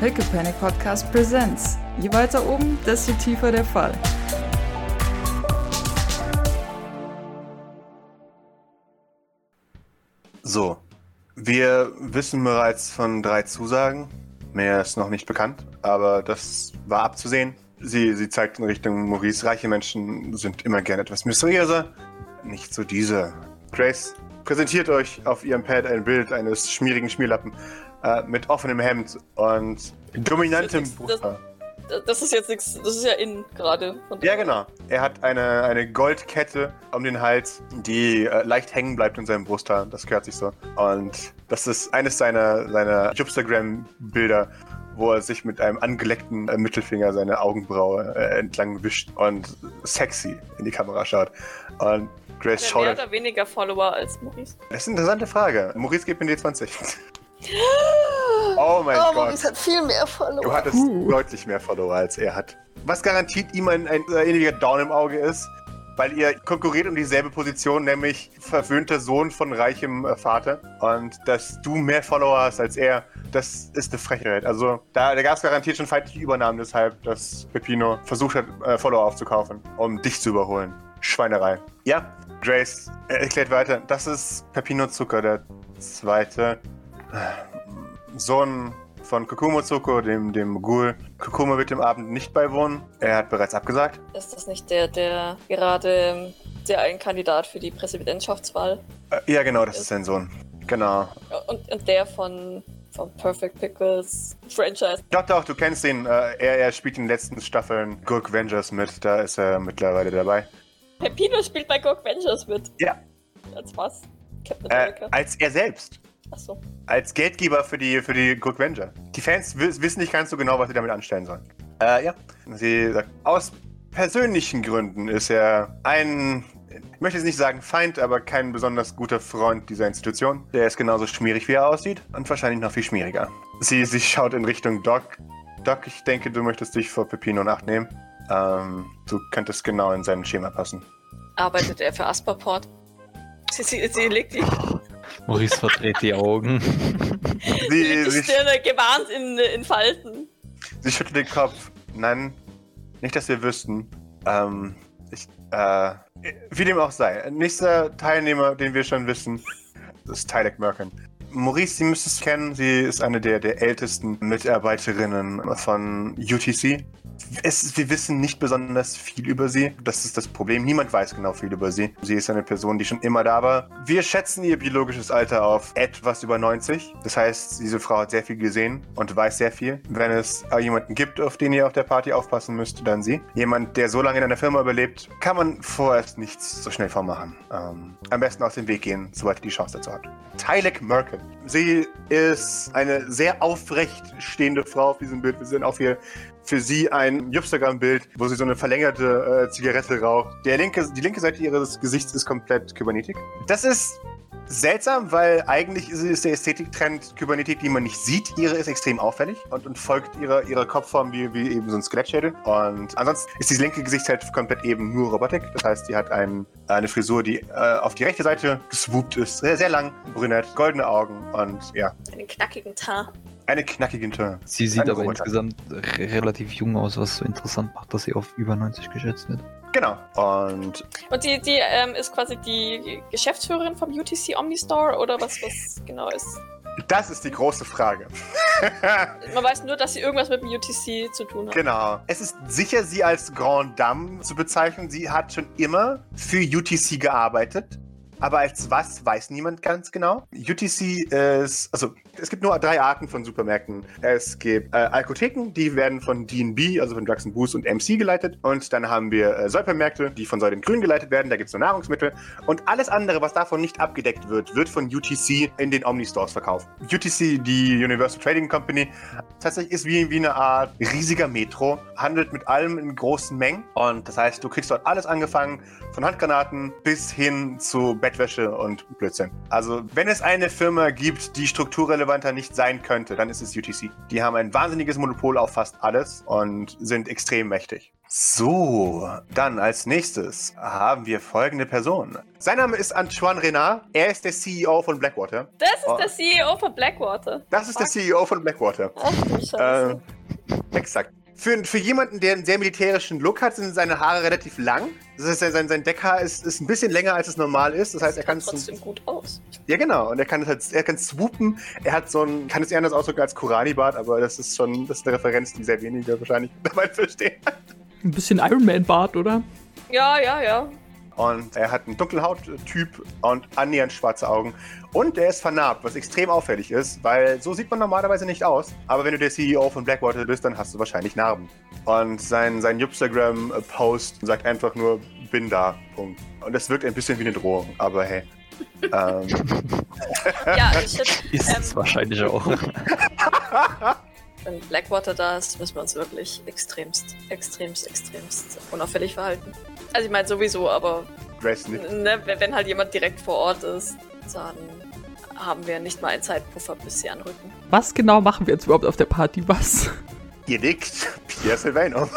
Pickle Panic Podcast Presents. Je weiter oben, desto tiefer der Fall. So, wir wissen bereits von drei Zusagen. Mehr ist noch nicht bekannt, aber das war abzusehen. Sie, sie zeigt in Richtung Maurice. Reiche Menschen sind immer gern etwas mysteriöser. Nicht so diese. Grace präsentiert euch auf ihrem Pad ein Bild eines schmierigen Schmierlappen äh, mit offenem Hemd und dominantem Das- Brusthaar. Das ist jetzt nichts, das ist ja in gerade. Ja, genau. Er hat eine, eine Goldkette um den Hals, die äh, leicht hängen bleibt in seinem Brusthaar. Das gehört sich so. Und das ist eines seiner, seiner Jupstagram-Bilder, wo er sich mit einem angeleckten äh, Mittelfinger seine Augenbraue äh, entlang wischt und sexy in die Kamera schaut. Und Grace er schaut. mehr oder weniger Follower als Maurice? Das ist eine interessante Frage. Maurice gibt mir D20. Oh mein oh, Gott. Maurice hat viel mehr Follower. Du hattest deutlich mehr Follower als er hat. Was garantiert ihm ein, ein äh, ewiger Down im Auge ist, weil ihr konkurriert um dieselbe Position, nämlich verwöhnter Sohn von reichem äh, Vater. Und dass du mehr Follower hast als er, das ist eine Frechheit. Also da, da gab es garantiert schon feindliche Übernahmen, deshalb, dass Pepino versucht hat, äh, Follower aufzukaufen, um dich zu überholen. Schweinerei. Ja, Grace äh, erklärt weiter. Das ist Pepino Zucker, der zweite Sohn von Kokumo Zuko, dem, dem Mogul. Kokumo wird dem Abend nicht beiwohnen. Er hat bereits abgesagt. Ist das nicht der, der gerade der ein Kandidat für die Präsidentschaftswahl? Äh, ja, genau, das ist sein Sohn. Genau. Und, und der von, von Perfect Pickles Franchise. Doch, doch, du kennst ihn. Äh, er, er spielt in den letzten Staffeln Gurk Vengers mit. Da ist er mittlerweile dabei. Pepino spielt bei Gog Ventures mit. Ja. Als was? Captain Äh, America. als er selbst. Achso. Als Geldgeber für die, für die Gurk Venger. Die Fans wi- wissen nicht ganz so genau, was sie damit anstellen sollen. Äh, ja. Sie sagt, aus persönlichen Gründen ist er ein, ich möchte jetzt nicht sagen Feind, aber kein besonders guter Freund dieser Institution. Der ist genauso schmierig, wie er aussieht und wahrscheinlich noch viel schmieriger. Sie, sie schaut in Richtung Doc. Doc, ich denke, du möchtest dich vor Pepino in Acht nehmen. Ähm, du könntest genau in sein Schema passen. Arbeitet er für Asperport? Sie, sie, sie legt die, Maurice verdreht die Augen. Sie, die sie, Stirne gewarnt in, in Falten. Sie schüttelt den Kopf. Nein, nicht, dass wir wüssten. Ähm, ich, äh, wie dem auch sei. Nächster Teilnehmer, den wir schon wissen, ist Tylek Merkin. Maurice, Sie müssen es kennen. Sie ist eine der, der ältesten Mitarbeiterinnen von UTC. Es, wir wissen nicht besonders viel über sie. Das ist das Problem. Niemand weiß genau viel über sie. Sie ist eine Person, die schon immer da war. Wir schätzen ihr biologisches Alter auf etwas über 90. Das heißt, diese Frau hat sehr viel gesehen und weiß sehr viel. Wenn es jemanden gibt, auf den ihr auf der Party aufpassen müsst, dann sie. Jemand, der so lange in einer Firma überlebt, kann man vorerst nichts so schnell vormachen. Ähm, am besten aus dem Weg gehen, sobald ihr die Chance dazu habt. Tylek Merkin. Sie ist eine sehr aufrecht stehende Frau auf diesem Bild. Wir sehen auf ihr für sie ein Instagram-Bild, wo sie so eine verlängerte äh, Zigarette raucht. Der linke, die linke Seite ihres Gesichts ist komplett Kybernetik. Das ist seltsam, weil eigentlich ist, der Ästhetiktrend Kybernetik, die man nicht sieht. Ihre ist extrem auffällig und, und folgt ihrer, ihrer Kopfform wie, wie eben so ein Skelettschädel. Und ansonsten ist dieses linke Gesicht halt komplett eben nur Robotik. Das heißt, sie hat ein, eine Frisur, die äh, auf die rechte Seite geswoopt ist. Sehr, sehr lang, brünett, goldene Augen und ja, Einen knackigen Tar. eine knackige Turn. Sie sieht aber Roboter. insgesamt re relativ jung aus, was so interessant macht, dass sie auf über 90 geschätzt wird. Genau. Und Und die, die ähm, ist quasi die Geschäftsführerin vom UTC Omnistore oder was, was genau ist? das ist die große Frage. Man weiß nur, dass sie irgendwas mit dem UTC zu tun hat. Genau. Es ist sicher, sie als Grand Dame zu bezeichnen. Sie hat schon immer für UTC gearbeitet. Aber als was, weiß niemand ganz genau. UTC ist, also es gibt nur drei Arten von Supermärkten. Es gibt äh, Alkotheken, die werden von DB, also von Drugs and Booze und MC geleitet. Und dann haben wir äh, Säupermärkte, die von Säulen Grün geleitet werden. Da gibt es nur Nahrungsmittel. Und alles andere, was davon nicht abgedeckt wird, wird von UTC in den Omni-Stores verkauft. UTC, die Universal Trading Company, tatsächlich ist wie, wie eine Art riesiger Metro, handelt mit allem in großen Mengen. Und das heißt, du kriegst dort alles angefangen, von Handgranaten bis hin zu Bettwäsche und Blödsinn. Also, wenn es eine Firma gibt, die strukturrelevanter nicht sein könnte, dann ist es UTC. Die haben ein wahnsinniges Monopol auf fast alles und sind extrem mächtig. So, dann als nächstes haben wir folgende Person. Sein Name ist Antoine Renard. Er ist der CEO von Blackwater. Das ist Oh. der CEO von Blackwater. Das ist der CEO von Blackwater. Ach du Scheiße. Äh, exakt. Für, für jemanden, der einen sehr militärischen Look hat, sind seine Haare relativ lang. Das heißt, sein, sein Deckhaar ist, ist ein bisschen länger, als es normal ist. Das heißt, er kann es. trotzdem gut aus. Ja, genau. Und er kann es halt, er kann swoopen. Er hat so ein, kann es eher anders ausdrücken als Kurani-Bart, aber das ist schon, das ist eine Referenz, die sehr wenige wahrscheinlich dabei verstehen. Ein bisschen Iron Man Bart, oder? Ja, ja, ja. Und er hat einen dunklen Hauttyp und annähernd schwarze Augen. Und er ist vernarbt, was extrem auffällig ist, weil so sieht man normalerweise nicht aus. Aber wenn du der CEO von Blackwater bist, dann hast du wahrscheinlich Narben. Und sein, sein Instagram-Post sagt einfach nur, bin da, Punkt. Und das wirkt ein bisschen wie eine Drohung, aber hey. ähm, Ja, shit. Ist es Ähm, wahrscheinlich auch. wenn Blackwater da ist, müssen wir uns wirklich extremst, extremst, extremst unauffällig verhalten. Also ich meine sowieso, aber Grace nicht. ne, wenn halt jemand direkt vor Ort ist, dann haben wir nicht mal einen Zeitpuffer, bis sie anrücken. Was genau machen wir jetzt überhaupt auf der Party? Was? Ihr nickt Pierre Sylvain um.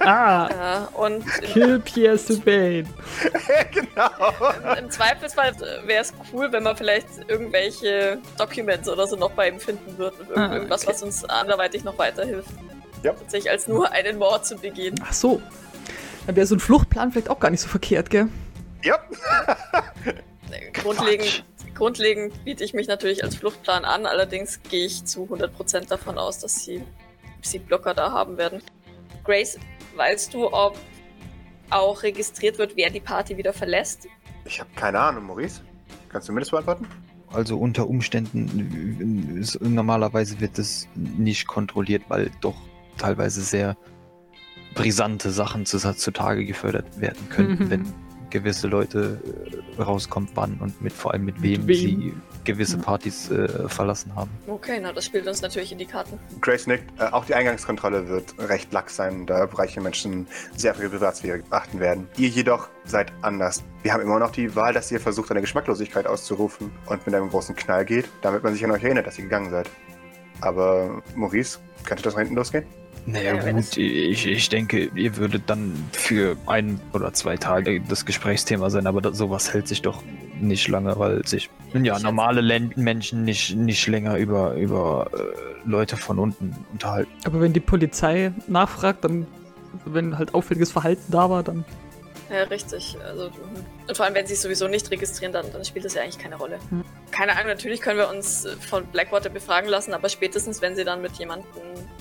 Ah, Ja, und Kill Pierre Sylvain. genau. im Zweifelsfall wäre es cool, wenn man vielleicht irgendwelche Documents oder so noch bei ihm finden würde. Irgend- Ah, Irgendwas, okay. was uns anderweitig noch weiterhilft. Ja. Tatsächlich als nur einen Mord zu begehen. Ach so. Dann wäre so ein Fluchtplan vielleicht auch gar nicht so verkehrt, gell? Ja. Grundlegend, grundlegend biete ich mich natürlich als Fluchtplan an, allerdings gehe ich zu 100% davon aus, dass sie, sie Blocker da haben werden. Grace, weißt du, ob auch registriert wird, wer die Party wieder verlässt? Ich habe keine Ahnung, Maurice. Kannst du mir das beantworten? Also unter Umständen, äh, ist- normalerweise wird es nicht kontrolliert, weil doch teilweise sehr brisante Sachen zu- zutage gefördert werden könnten, Mhm. wenn gewisse Leute äh, rauskommt, wann und mit vor allem mit wem, wem. sie gewisse Mhm. Partys äh, verlassen haben. Okay, na, das spielt uns natürlich in die Karten. Grace nickt. Äh, auch die Eingangskontrolle wird recht lax sein, da reiche Menschen sehr auf ihre Privatsphäre achten werden. Ihr jedoch seid anders. Wir haben immer noch die Wahl, dass ihr versucht, eine Geschmacklosigkeit auszurufen und mit einem großen Knall geht, damit man sich an euch erinnert, dass ihr gegangen seid. Aber Maurice, könnte das nach hinten losgehen? Naja Ja, gut, ich, ich denke, ihr würdet dann für ein oder zwei Tage das Gesprächsthema sein, aber das, sowas hält sich doch nicht lange, weil sich ja, normale Len Menschen nicht, nicht länger über, über äh, Leute von unten unterhalten. Aber wenn die Polizei nachfragt, dann, wenn halt auffälliges Verhalten da war, dann. Ja, richtig. Also, und vor allem, wenn sie es sowieso nicht registrieren, dann, dann spielt das ja eigentlich keine Rolle. Hm. Keine Ahnung, natürlich können wir uns äh, von Blackwater befragen lassen, aber spätestens, wenn sie dann mit jemandem,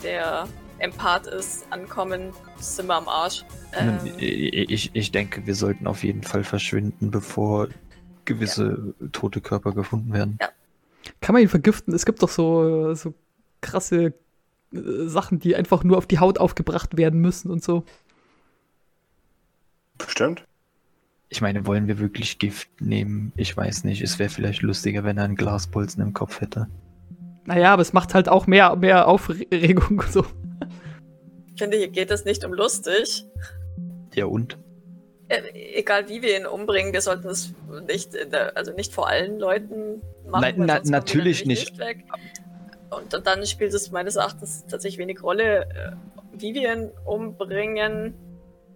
der Empath ist, ankommen, sind wir am Arsch. Ähm, Ich, ich denke, wir sollten auf jeden Fall verschwinden, bevor gewisse tote Körper gefunden werden. Kann man ihn vergiften? Es gibt doch so, so krasse äh, Sachen, die einfach nur auf die Haut aufgebracht werden müssen und so. Bestimmt. Ich meine, wollen wir wirklich Gift nehmen? Ich weiß nicht. Es wäre vielleicht lustiger, wenn er einen Glasbolzen im Kopf hätte. Naja, aber es macht halt auch mehr, mehr Aufregung und so. Ich finde, hier geht es nicht um lustig. Ja und? Äh, egal wie wir ihn umbringen, wir sollten es nicht, in der, also nicht vor allen Leuten machen. Na- wir natürlich nicht. weg. Und, und dann spielt es meines Erachtens tatsächlich wenig Rolle, äh, wie wir ihn umbringen.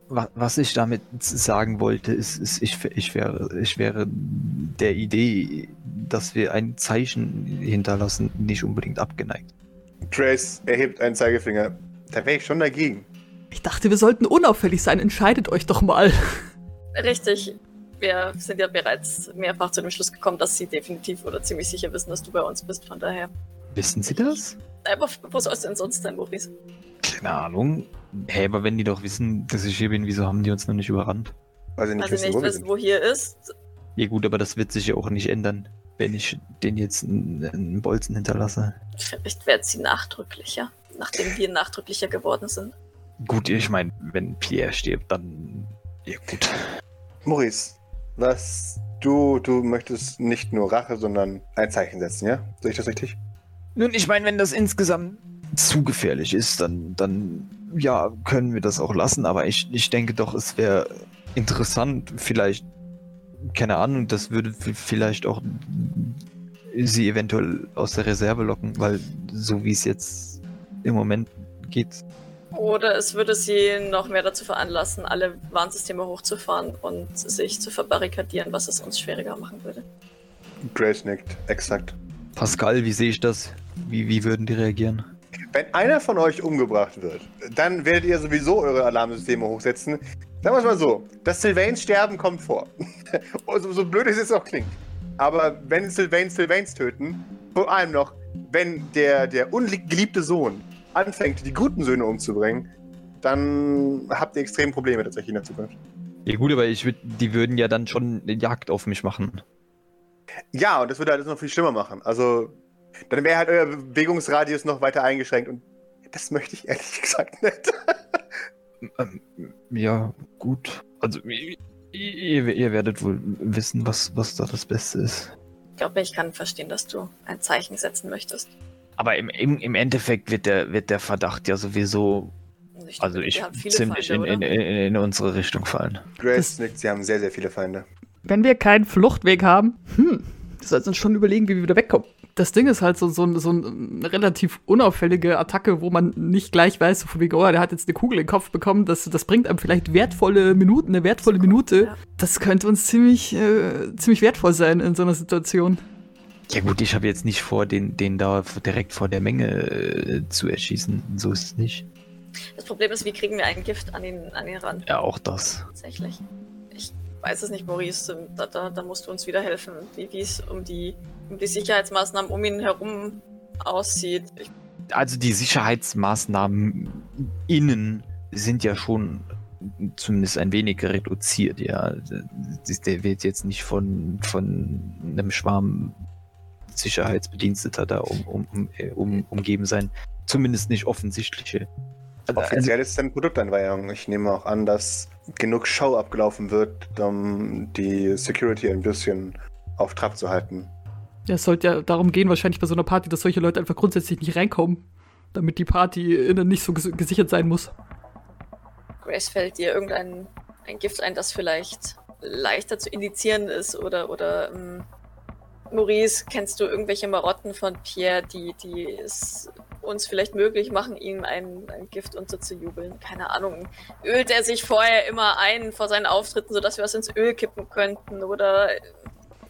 Wa- Was ich damit sagen wollte, ist, ist ich, ich, wäre, ich wäre der Idee, dass wir ein Zeichen hinterlassen, nicht unbedingt abgeneigt. Grace erhebt einen Zeigefinger. Da wäre ich schon dagegen. Ich dachte, wir sollten unauffällig sein. Entscheidet euch doch mal. Richtig. Wir sind ja bereits mehrfach zu dem Schluss gekommen, dass sie definitiv oder ziemlich sicher wissen, dass du bei uns bist. Von daher. Wissen Sie das? Aber wo soll es denn sonst sein, Maurice? Keine Ahnung. Hä, aber wenn die doch wissen, dass ich hier bin, wieso haben die uns noch nicht überrannt? Weil sie nicht Also wissen, nicht wo wissen, wo hier ist. Ja gut, aber das wird sich ja auch nicht ändern, wenn ich den jetzt einen, einen Bolzen hinterlasse. Vielleicht werden sie nachdrücklicher, nachdem wir nachdrücklicher geworden sind. Gut, ich meine, wenn Pierre stirbt, dann... Ja gut. Maurice, was du, du möchtest nicht nur Rache, sondern ein Zeichen setzen, ja? Sehe ich das richtig? Nun, ich meine, wenn das insgesamt zu gefährlich ist, dann, dann ja, können wir das auch lassen. Aber ich, ich denke doch, es wäre interessant, vielleicht, keine Ahnung, das würde vielleicht auch sie eventuell aus der Reserve locken, weil so wie es jetzt im Moment geht, Oder es würde sie noch mehr dazu veranlassen, alle Warnsysteme hochzufahren und sich zu verbarrikadieren, was es uns schwieriger machen würde. Grace nickt, exakt. Pascal, wie sehe ich das? Wie, wie würden die reagieren? Wenn einer von euch umgebracht wird, dann werdet ihr sowieso eure Alarmsysteme hochsetzen. Sagen wir es mal so, das Sylvains Sterben kommt vor. so, so blöd es jetzt auch klingt. Aber wenn Sylvains Sylvains töten, vor allem noch, wenn der, der ungeliebte Sohn anfängt, die guten Söhne umzubringen, dann habt ihr extrem Probleme tatsächlich in der Zukunft. Ja gut, aber ich würd, die würden ja dann schon eine Jagd auf mich machen. Ja, und das würde alles noch viel schlimmer machen. Also, dann wäre halt euer Bewegungsradius noch weiter eingeschränkt und das möchte ich ehrlich gesagt nicht. Ähm, ja, gut. Also, ihr, ihr, ihr werdet wohl wissen, was, was da das Beste ist. Ich glaube, ich kann verstehen, dass du ein Zeichen setzen möchtest. Aber im, im, im Endeffekt wird der, wird der Verdacht ja sowieso, ich also ich ziemlich Feinde, in, in, in, in unsere Richtung fallen. Grace nickt, sie haben sehr, sehr viele Feinde. Wenn wir keinen Fluchtweg haben, hm, wir sollten uns schon überlegen, wie wir wieder wegkommen. Das Ding ist halt so, so, so eine relativ unauffällige Attacke, wo man nicht gleich weiß, so von wegen, oh, der hat jetzt eine Kugel in den Kopf bekommen, das, das bringt einem vielleicht wertvolle Minuten, eine wertvolle Minute. Ja. Das könnte uns ziemlich, äh, ziemlich wertvoll sein in so einer Situation. Ja gut, ich habe jetzt nicht vor, den, den da direkt vor der Menge äh, zu erschießen. So ist es nicht. Das Problem ist, wie kriegen wir ein Gift an den, an den Rand? Ja, auch das. Tatsächlich. Ich weiß es nicht, Maurice. Da, da, da musst du uns wieder helfen, wie es um die, um die Sicherheitsmaßnahmen um ihn herum aussieht. Ich, Also die Sicherheitsmaßnahmen innen sind ja schon zumindest ein wenig reduziert, ja. Der wird jetzt nicht von, von einem Schwarm Sicherheitsbediensteter da um, um, um, äh, um, umgeben sein. Zumindest nicht offensichtliche. Also, Offiziell ist es eine Produkteinweihung. Ich nehme auch an, dass genug Show abgelaufen wird, um die Security ein bisschen auf Trab zu halten. Ja, es sollte ja darum gehen, wahrscheinlich bei so einer Party, dass solche Leute einfach grundsätzlich nicht reinkommen, damit die Party innen nicht so ges gesichert sein muss. Grace, fällt dir irgendein ein Gift ein, das vielleicht leichter zu indizieren ist? Oder, oder ähm, Maurice, kennst du irgendwelche Marotten von Pierre, die, die es uns vielleicht möglich machen, ihm ein, ein Gift unterzujubeln? Keine Ahnung. Ölt er sich vorher immer ein vor seinen Auftritten, sodass wir was ins Öl kippen könnten? Oder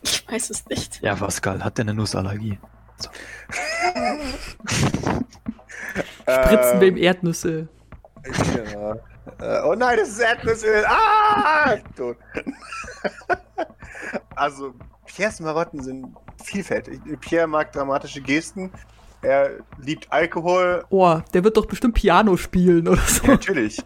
ich weiß es nicht. ja, Pascal, hat der eine Nussallergie? Spritzen wir ihm Erdnüsse. ja. Äh, oh nein, das ist Erdnussöl. Ah! Tot. also, Pierres Marotten sind vielfältig. Pierre mag dramatische Gesten. Er liebt Alkohol. Oh, der wird doch bestimmt Piano spielen oder so. Ja, natürlich.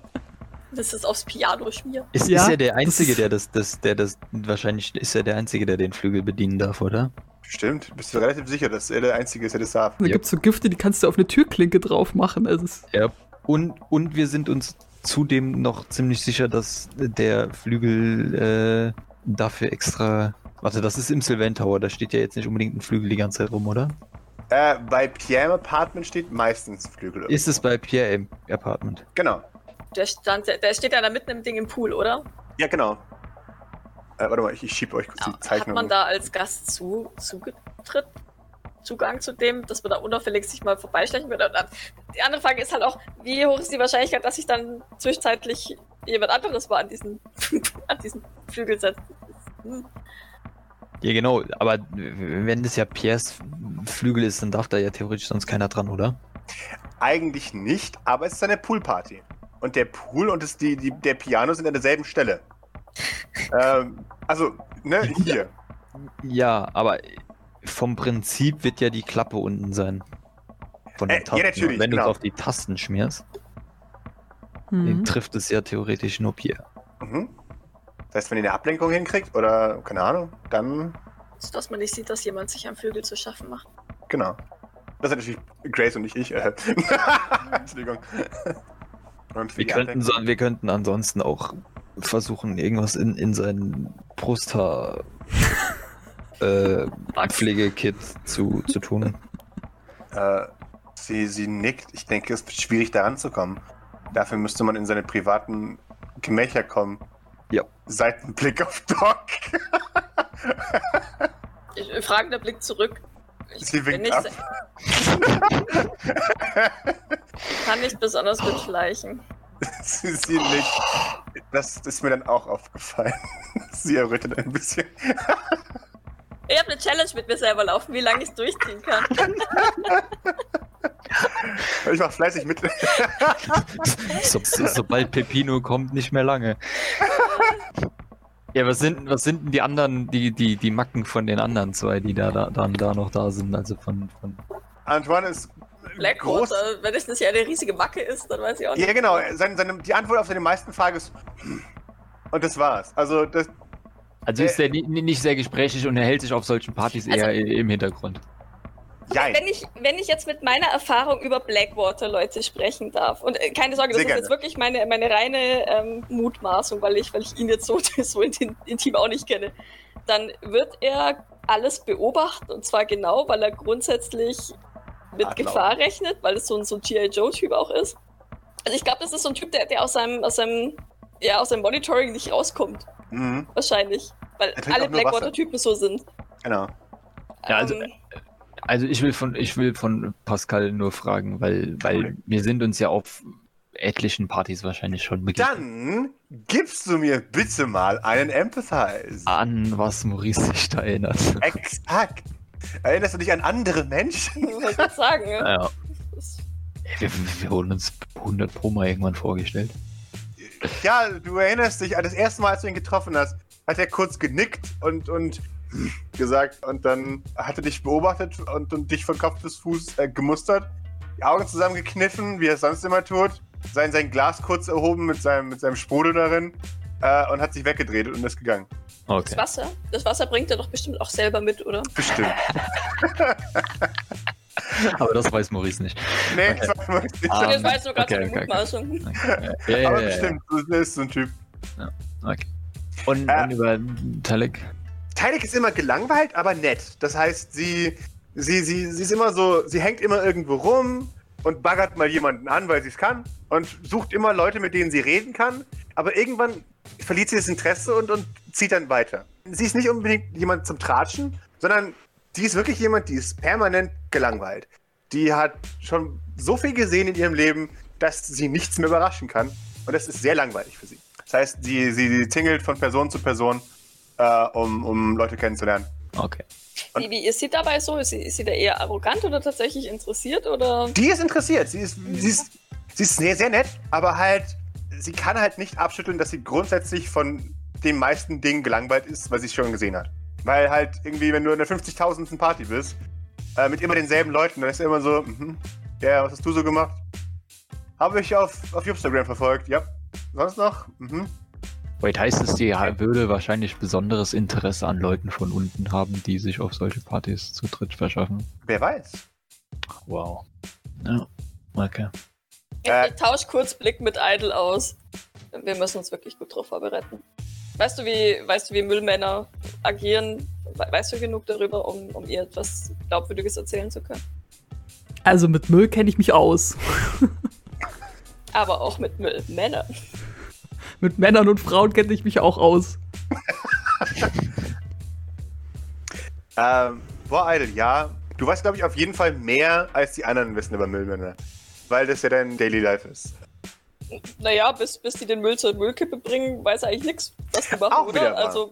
Das ist aufs Piano schmieren. Ist, Ja, ist er der Einzige, ist- der das, das, der das, wahrscheinlich ist er der Einzige, der den Flügel bedienen darf, oder? Stimmt. Bist du relativ sicher, dass er der Einzige ist, der das darf? Da Ja. gibt's so Gifte, die kannst du auf eine Türklinke drauf machen. Also es, Ja. Und, und wir sind uns zudem noch ziemlich sicher, dass der Flügel äh, dafür extra. Warte, das ist im Sylvan Tower, da steht ja jetzt nicht unbedingt ein Flügel die ganze Zeit rum, oder? Äh, bei Pierre im Apartment steht meistens Flügel. Ist es bei Pierre im Apartment? Genau. Der, stand, der steht ja da mitten im Ding im Pool, oder? Ja, genau. Äh, warte mal, ich, ich schiebe euch kurz die Hat Zeichnung. man da als Gast zu, zugetritt? Zugang zu dem, dass man da unauffällig sich mal vorbeischleichen würde? Und dann, die andere Frage ist halt auch, wie hoch ist die Wahrscheinlichkeit, dass sich dann zwischenzeitlich jemand anderes mal an diesen, an diesen Flügel setzt? Hm. Ja, genau, aber wenn das ja Pierres Flügel ist, dann darf da ja theoretisch sonst keiner dran, oder? Eigentlich nicht, aber es ist eine Poolparty. Und der Pool und das, die, die, der Piano sind an derselben Stelle. ähm, also, ne, hier. Ja, aber vom Prinzip wird ja die Klappe unten sein. Von den Äh, ja, Tasten. natürlich, Und wenn du genau. es auf die Tasten schmierst, hm. trifft es ja theoretisch nur Pierre. Mhm. Das heißt, wenn ihr eine Ablenkung hinkriegt oder, keine Ahnung, dann, So dass man nicht sieht, dass jemand sich am Flügel zu schaffen macht. genau. Das ist natürlich Grace und nicht ich. Äh. Entschuldigung. Und Wir könnten, so, wir könnten ansonsten auch versuchen, irgendwas in, in sein Brusthaar äh, Pflegekit zu, zu tun. Äh, sie, sie nickt. Ich denke, es wird schwierig, da ranzukommen. Dafür müsste man in seine privaten Gemächer kommen. Ja. Seitenblick auf Doc. Ich, äh, fragender Blick zurück. Ich Sie winkt bin nicht ab. kann nicht besonders gut schleichen. Sie, sie nicht. Das ist mir dann auch aufgefallen. Sie errötet ein bisschen. Ich habe eine Challenge mit mir selber laufen, wie lange ich es durchziehen kann. Ich mach fleißig mit. So, so, sobald Pepino kommt, nicht mehr lange. Ja, was sind, was sind denn die anderen, die, die, die Macken von den anderen zwei, die da, da, dann da noch da sind? Also von, von Antoine ist groß. Blackwater, wenn es nicht eine riesige Macke ist, dann weiß ich auch nicht. Ja, genau. Seine, seine, die Antwort auf seine meisten Fragen ist. Und das war's. Also, das, Also ist er ni- ni- nicht sehr gesprächig und er hält sich auf solchen Partys eher Also- i- im Hintergrund. jein. Wenn ich, wenn ich jetzt mit meiner Erfahrung über Blackwater Leute sprechen darf, und äh, keine Sorge, das Sehr ist jetzt gerne. wirklich meine, meine reine ähm, Mutmaßung, weil ich, weil ich ihn jetzt so, so intim, auch nicht kenne, dann wird er alles beobachten und zwar genau, weil er grundsätzlich mit Adler. Gefahr rechnet, weil es so ein, so ein G.I. Joe-Typ auch ist. Also ich glaube, das ist so ein Typ, der, der aus seinem, aus seinem, ja, aus seinem Monitoring nicht rauskommt. Mhm, Wahrscheinlich. Weil alle. Blackwater-Typen so sind. genau. Ja, also, Ähm, Also ich will von, ich will von Pascal nur fragen, weil, weil wir sind uns ja auf etlichen Partys wahrscheinlich schon begegnet. Dann gibst du mir bitte mal einen Empathize. An was Maurice sich da erinnert. Exakt. Erinnerst du dich an andere Menschen? ich wollte gerade sagen, ja. Ja, Das- wir, wir wurden uns 100 Pro mal irgendwann vorgestellt. Ja, du erinnerst dich an das erste Mal, als du ihn getroffen hast, hat er kurz genickt und, und gesagt und dann hat er dich beobachtet und, und dich von Kopf bis Fuß äh, gemustert, die Augen zusammengekniffen, wie er es sonst immer tut, sein, sein Glas kurz erhoben mit seinem, mit seinem Sprudel darin äh, und hat sich weggedreht und ist gegangen. Das Okay. Wasser, das Wasser bringt er doch bestimmt auch selber mit, oder? Bestimmt. Aber das weiß Maurice nicht. Nee, das war wirklich nicht. Ah, das nur gerade okay, okay, okay. Mutmaßung. Ja, ja, Aber ja, ja. bestimmt, das ist so ein Typ. Okay. Und, Äh. und über Talek? Tylik ist immer gelangweilt, aber nett. Das heißt, sie, sie, sie, sie ist immer so, sie hängt immer irgendwo rum und baggert mal jemanden an, weil sie es kann und sucht immer Leute, mit denen sie reden kann. Aber irgendwann verliert sie das Interesse und, und zieht dann weiter. Sie ist nicht unbedingt jemand zum Tratschen, sondern die ist wirklich jemand, die ist permanent gelangweilt. Die hat schon so viel gesehen in ihrem Leben, dass sie nichts mehr überraschen kann. Und das ist sehr langweilig für sie. Das heißt, sie, sie, sie tingelt von Person zu Person äh, um, um Leute kennenzulernen. Okay. Wie, wie ist sie dabei so? Ist sie, ist sie da eher arrogant oder tatsächlich interessiert? Oder? Die ist interessiert. Sie ist, sie ist, sie ist sehr, sehr nett, aber halt, sie kann halt nicht abschütteln, dass sie grundsätzlich von den meisten Dingen gelangweilt ist, was sie schon gesehen hat. Weil halt irgendwie, wenn du in der 50.000. Party bist, äh, mit immer denselben Leuten, dann ist immer so, mhm, ja, was hast du so gemacht? Habe ich auf, auf Instagram verfolgt, ja. Sonst noch? Mhm. Wait, heißt es, die würde wahrscheinlich besonderes Interesse an Leuten von unten haben, die sich auf solche Partys Zutritt verschaffen? Wer weiß. Wow. Ja, okay. Ich, Äh. ich tausch kurz Blick mit Idle aus. Wir müssen uns wirklich gut drauf vorbereiten. Weißt du, wie, weißt du, wie Müllmänner agieren? We- Weißt du genug darüber, um, um ihr etwas Glaubwürdiges erzählen zu können? Also mit Müll kenne ich mich aus. Aber auch mit Müllmännern. Mit Männern und Frauen kenne ich mich auch aus. Ähm, boah, Idle, ja. Du weißt, glaube ich, auf jeden Fall mehr, als die anderen wissen über Müllmänner. Weil das ja dein Daily Life ist. Naja, bis, bis die den Müll zur Müllkippe bringen, weiß er eigentlich nichts, was die machen, Auch wieder oder? wahr. Also,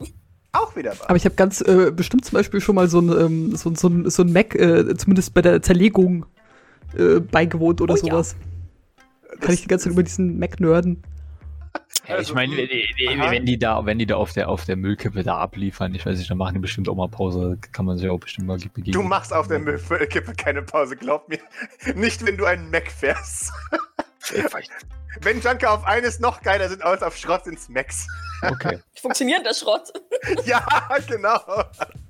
Auch wieder wahr. Aber ich habe ganz äh, bestimmt zum Beispiel schon mal so ein, ähm, so, so ein, so ein Mac, äh, zumindest bei der Zerlegung, äh, beigewohnt oder Oh ja. sowas. Kann ich die ganze Zeit über diesen Mac nerden. Ja, Also, ich meine, wenn, die- aha. wenn die da, wenn die da auf der auf der Müllkippe da abliefern, ich weiß nicht, dann machen die bestimmt auch mal Pause, kann man sich auch bestimmt mal begegnen. Du machst auf der Müllkippe keine Pause, glaub mir. Nicht, wenn du einen Mac fährst. Wenn Junker auf eines noch geiler sind als auf Schrott ins Macs. Okay. funktioniert der Schrott? ja, genau.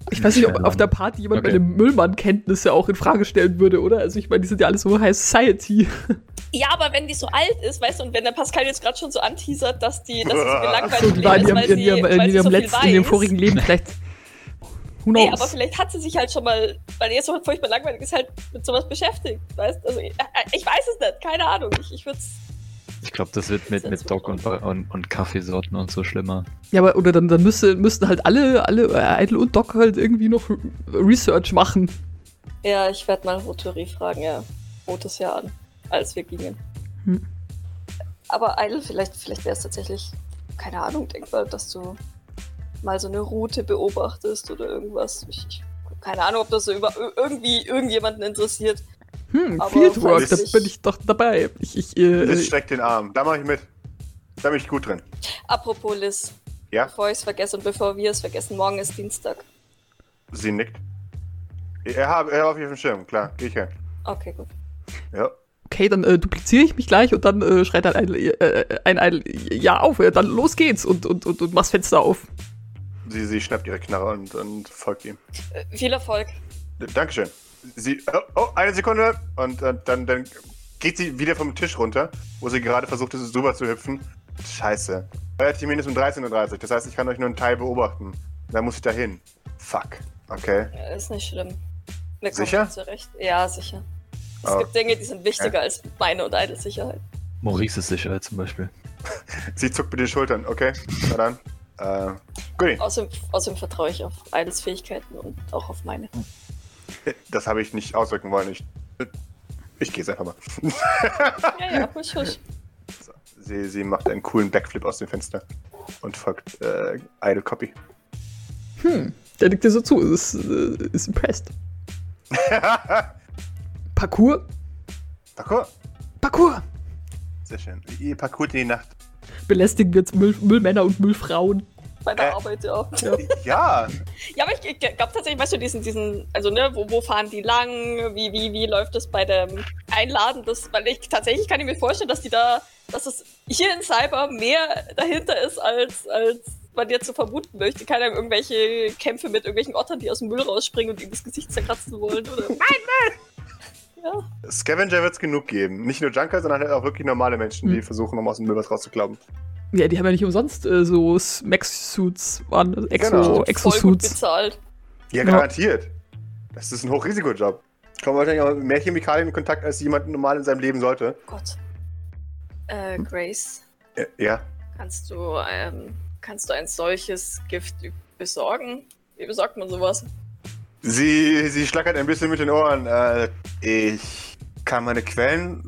Ich weiß nicht, ob auf der Party jemand okay. meine Müllmann-Kenntnisse auch in Frage stellen würde, oder? Also ich meine, die sind ja alles so High Society. Ja, aber wenn die so alt ist, weißt du, und wenn der Pascal jetzt gerade schon so anteasert, dass die, dass sie so gelangweilt So, die war in ist, ihrem, weil in sie, ihrem, weil in sie ihrem so letzten, in ihrem vorigen Leben vielleicht. Who Nee, knows? aber vielleicht hat sie sich halt schon mal, weil ihr so furchtbar langweilig ist, halt mit sowas beschäftigt, weißt Also, ich, ich weiß es nicht, keine Ahnung. Ich, ich würde Ich glaube, das wird mit, mit Doc und, und, und Kaffeesorten und so schlimmer. Ja, aber oder dann, dann müsste, müssten halt alle, alle, äh, Idle und Doc halt irgendwie noch Research machen. Ja, ich werde mal Roturi fragen, ja. Bot es ja an, als wir gingen. Hm. Aber Idle, vielleicht, vielleicht wäre es tatsächlich, keine Ahnung, denkbar, dass du mal so eine Route beobachtest oder irgendwas. Ich, ich, keine Ahnung, ob das so über irgendwie irgendjemanden interessiert. Hm, Aber Fieldwork, da ich- bin ich doch dabei. Ich, ich, äh, Liz streckt den Arm. Da mache ich mit. Da bin ich gut drin. Apropos Liz, Ja? bevor ich es vergesse und bevor wir es vergessen, morgen ist Dienstag. Sie nickt. Er hat er auf ihrem Schirm, klar. Geh ich hin. Okay, gut. Ja. okay, dann äh, dupliziere ich mich gleich und dann äh, schreit ein Idle, äh, ein Idle, ja auf, äh, dann los geht's und, und, und, und machst Fenster auf. Sie, sie schnappt ihre Knarre und, und folgt ihm. Äh, viel Erfolg. Dankeschön. Sie. Oh, oh eine Sekunde. Und, äh, dann, dann geht sie wieder vom Tisch runter, wo sie gerade versucht ist, drüber zu hüpfen. Scheiße. Euer Termin ist um 13.30 Uhr. Das heißt, ich kann euch nur einen Teil beobachten. Da muss ich da hin. Fuck. Okay. Äh, Ist nicht schlimm. Wir kommen Sicher? Zurecht. Ja, sicher. Es Oh. gibt Dinge, die sind wichtiger als meine und Idle Sicherheit. Maurices Sicherheit zum Beispiel. Sie zuckt mit den Schultern. Okay. Na dann. Äh, Goodie. Außerdem, außerdem vertraue ich auf Idles Fähigkeiten und auch auf meine. Das habe ich nicht ausdrücken wollen. Ich, ich gehe jetzt einfach mal. Ja, ja, husch, husch. So. Sie, sie macht einen coolen Backflip aus dem Fenster und folgt äh, Idle Copy. Hm, der liegt dir so zu, ist, äh, ist impressed. Parcours? Parkour. Parcours! Sehr schön. Ihr Parkour in die Nacht. Belästigen wir jetzt Müll, Müllmänner und Müllfrauen. Bei der Äh. Arbeit, ja. Ja. Ja, aber ich, ich glaube tatsächlich, weißt du, diesen, diesen, also ne, wo, wo fahren die lang? Wie, wie, wie läuft das bei dem Einladen? Das, weil ich tatsächlich kann ich mir vorstellen, dass die da, dass es hier in Cyber mehr dahinter ist, als, als man jetzt so vermuten möchte. Keine Ahnung, irgendwelche Kämpfe mit irgendwelchen Ottern, die aus dem Müll rausspringen und ihm das Gesicht zerkratzen wollen, oder? Nein, Müll! Ja. Scavenger wird es genug geben. Nicht nur Junker, sondern halt auch wirklich normale Menschen, die Hm. versuchen, um aus dem Müll was rauszuklappen. Ja, die haben ja nicht umsonst äh, so Max-Suits an, also Exo, Genau. Exo-Suits. bezahlt. Ja, Ja. garantiert. Das ist ein Hochrisikojob. Kommen wahrscheinlich auch mit mehr Chemikalien in Kontakt, als jemand normal in seinem Leben sollte. Gott. Äh, Grace, Ja, Ja. kannst du, ähm, kannst du ein solches Gift besorgen? Wie besorgt man sowas? Sie, sie schlackert ein bisschen mit den Ohren. Äh, ich kann meine Quellen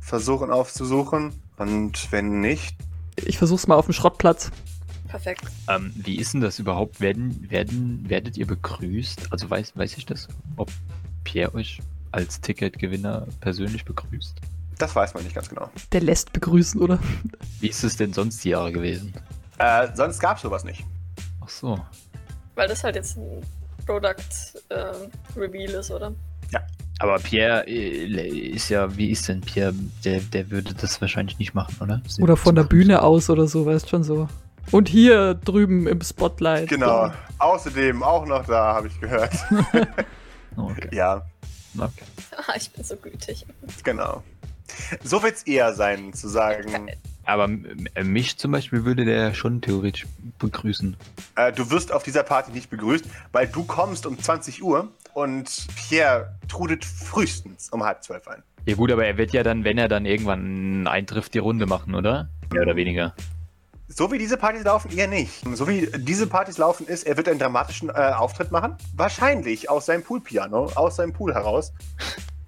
versuchen aufzusuchen. Und wenn nicht, Ich versuch's mal auf dem Schrottplatz. Perfekt. Ähm, wie ist denn das überhaupt? Werden, werden, werdet ihr begrüßt? Also weiß, weiß ich das? Ob Pierre euch als Ticketgewinner persönlich begrüßt? das weiß man nicht ganz genau. Der lässt begrüßen, oder? Wie ist es denn sonst die Jahre gewesen? Äh, sonst gab's sowas nicht. Ach so. Weil das halt jetzt ein Product äh, Reveal ist, oder? Aber Pierre äh, ist ja, wie ist denn Pierre? Der, der würde das wahrscheinlich nicht machen, oder? Sie Oder von der Bühne aus oder so, weißt schon so. Und hier drüben im Spotlight. Genau. Außerdem auch noch da, habe ich gehört. Oh, okay. ja, okay. Ah, ich bin so gütig. genau. So wird's eher sein, zu sagen, Aber mich zum Beispiel würde der schon theoretisch begrüßen. äh, du wirst auf dieser Party nicht begrüßt, weil du kommst um 20 Uhr und Pierre trudet frühestens um halb zwölf ein. Ja gut, aber er wird ja dann, wenn er dann irgendwann eintrifft, die Runde machen, oder? Mehr oder weniger. So wie diese Partys laufen, eher nicht. So wie diese Partys laufen ist, er wird einen dramatischen äh, Auftritt machen. Wahrscheinlich aus seinem Poolpiano, aus seinem Pool heraus.